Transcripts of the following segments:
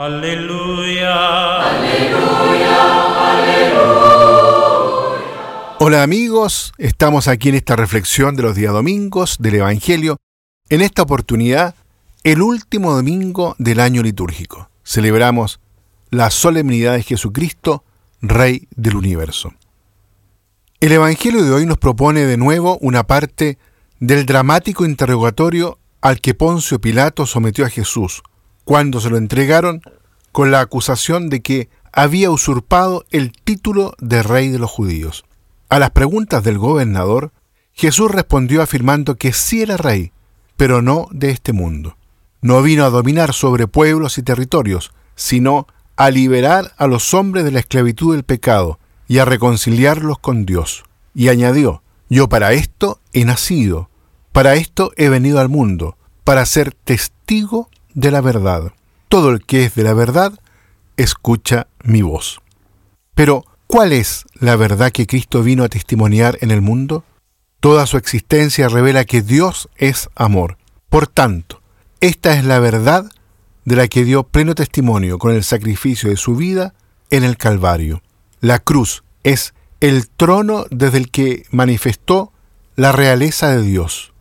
Aleluya. Aleluya. Aleluya. Hola amigos, estamos aquí en esta reflexión de los días domingos del Evangelio. En esta oportunidad, el último domingo del año litúrgico. Celebramos la solemnidad de Jesucristo, Rey del universo. El Evangelio de hoy nos propone de nuevo una parte del dramático interrogatorio al que Poncio Pilato sometió a Jesús cuando se lo entregaron con la acusación de que había usurpado el título de rey de los judíos. A las preguntas del gobernador, Jesús respondió afirmando que sí era rey, pero no de este mundo. No vino a dominar sobre pueblos y territorios, sino a liberar a los hombres de la esclavitud del pecado y a reconciliarlos con Dios. Y añadió, yo para esto he nacido, para esto he venido al mundo, para ser testigo de la verdad. Todo el que es de la verdad, escucha mi voz. Pero, ¿cuál es la verdad que Cristo vino a testimoniar en el mundo? Toda su existencia revela que Dios es amor. Por tanto, esta es la verdad de la que dio pleno testimonio con el sacrificio de su vida en el Calvario. La cruz es el trono desde el que manifestó la realeza de Dios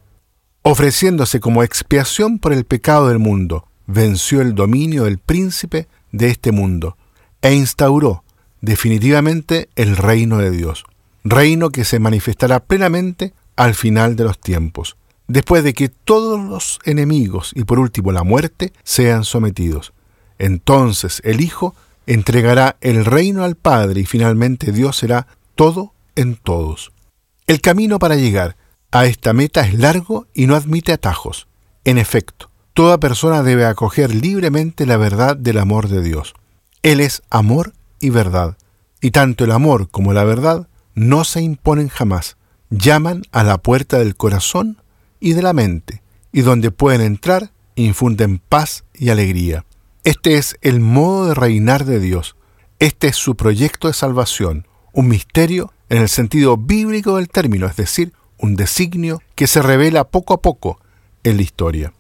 ofreciéndose como expiación por el pecado del mundo, venció el dominio del príncipe de este mundo e instauró definitivamente el reino de Dios, reino que se manifestará plenamente al final de los tiempos, después de que todos los enemigos y por último la muerte sean sometidos. Entonces el Hijo entregará el reino al Padre y finalmente Dios será todo en todos. El camino para llegar a esta meta es largo y no admite atajos. En efecto, toda persona debe acoger libremente la verdad del amor de Dios. Él es amor y verdad, y tanto el amor como la verdad no se imponen jamás, llaman a la puerta del corazón y de la mente, y donde pueden entrar infunden paz y alegría. Este es el modo de reinar de Dios. Este es su proyecto de salvación, un misterio en el sentido bíblico del término, es decir, un designio que se revela poco a poco en la historia.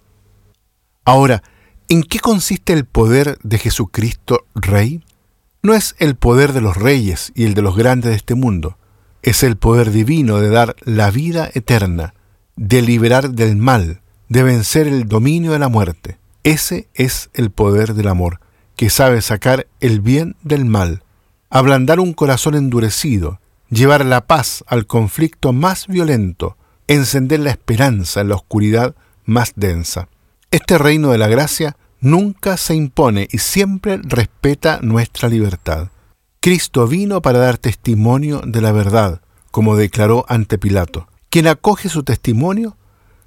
Ahora, ¿en qué consiste el poder de Jesucristo Rey? No es el poder de los reyes y el de los grandes de este mundo, es el poder divino de dar la vida eterna, de liberar del mal, de vencer el dominio de la muerte. Ese es el poder del amor, que sabe sacar el bien del mal, ablandar un corazón endurecido, llevar la paz al conflicto más violento, encender la esperanza en la oscuridad más densa. Este reino de la gracia nunca se impone y siempre respeta nuestra libertad. Cristo vino para dar testimonio de la verdad, como declaró ante Pilato. Quien acoge su testimonio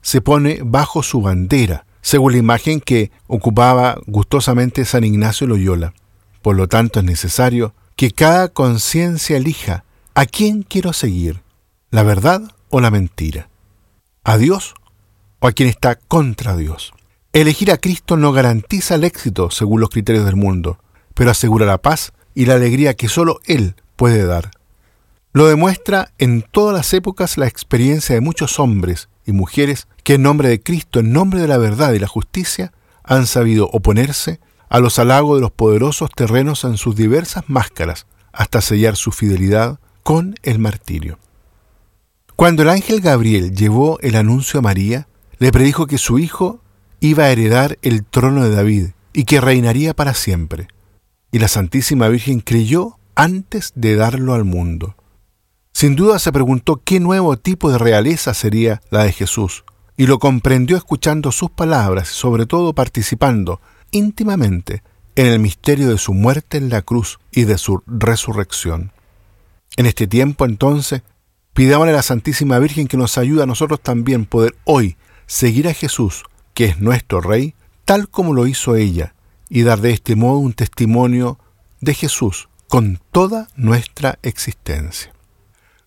se pone bajo su bandera, según la imagen que ocupaba gustosamente San Ignacio Loyola. Por lo tanto es necesario que cada conciencia elija ¿A quién quiero seguir? ¿La verdad o la mentira? ¿A Dios o a quien está contra Dios? Elegir a Cristo no garantiza el éxito según los criterios del mundo, pero asegura la paz y la alegría que solo Él puede dar. Lo demuestra en todas las épocas la experiencia de muchos hombres y mujeres que en nombre de Cristo, en nombre de la verdad y la justicia, han sabido oponerse a los halagos de los poderosos terrenos en sus diversas máscaras, hasta sellar su fidelidad con el martirio. Cuando el ángel Gabriel llevó el anuncio a María, le predijo que su hijo iba a heredar el trono de David y que reinaría para siempre. Y la Santísima Virgen creyó antes de darlo al mundo. Sin duda se preguntó qué nuevo tipo de realeza sería la de Jesús, y lo comprendió escuchando sus palabras y sobre todo participando íntimamente en el misterio de su muerte en la cruz y de su resurrección. En este tiempo, entonces, pidámosle a la Santísima Virgen que nos ayude a nosotros también poder hoy seguir a Jesús, que es nuestro Rey, tal como lo hizo ella, y dar de este modo un testimonio de Jesús con toda nuestra existencia.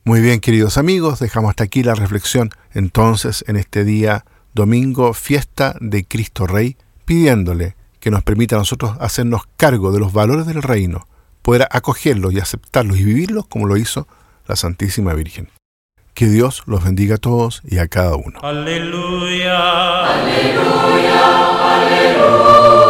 Muy bien, queridos amigos, dejamos hasta aquí la reflexión entonces en este día domingo, fiesta de Cristo Rey, pidiéndole que nos permita a nosotros hacernos cargo de los valores del reino, poder acogerlos y aceptarlos y vivirlos como lo hizo la Santísima Virgen. Que Dios los bendiga a todos y a cada uno. Aleluya. Aleluya. Aleluya.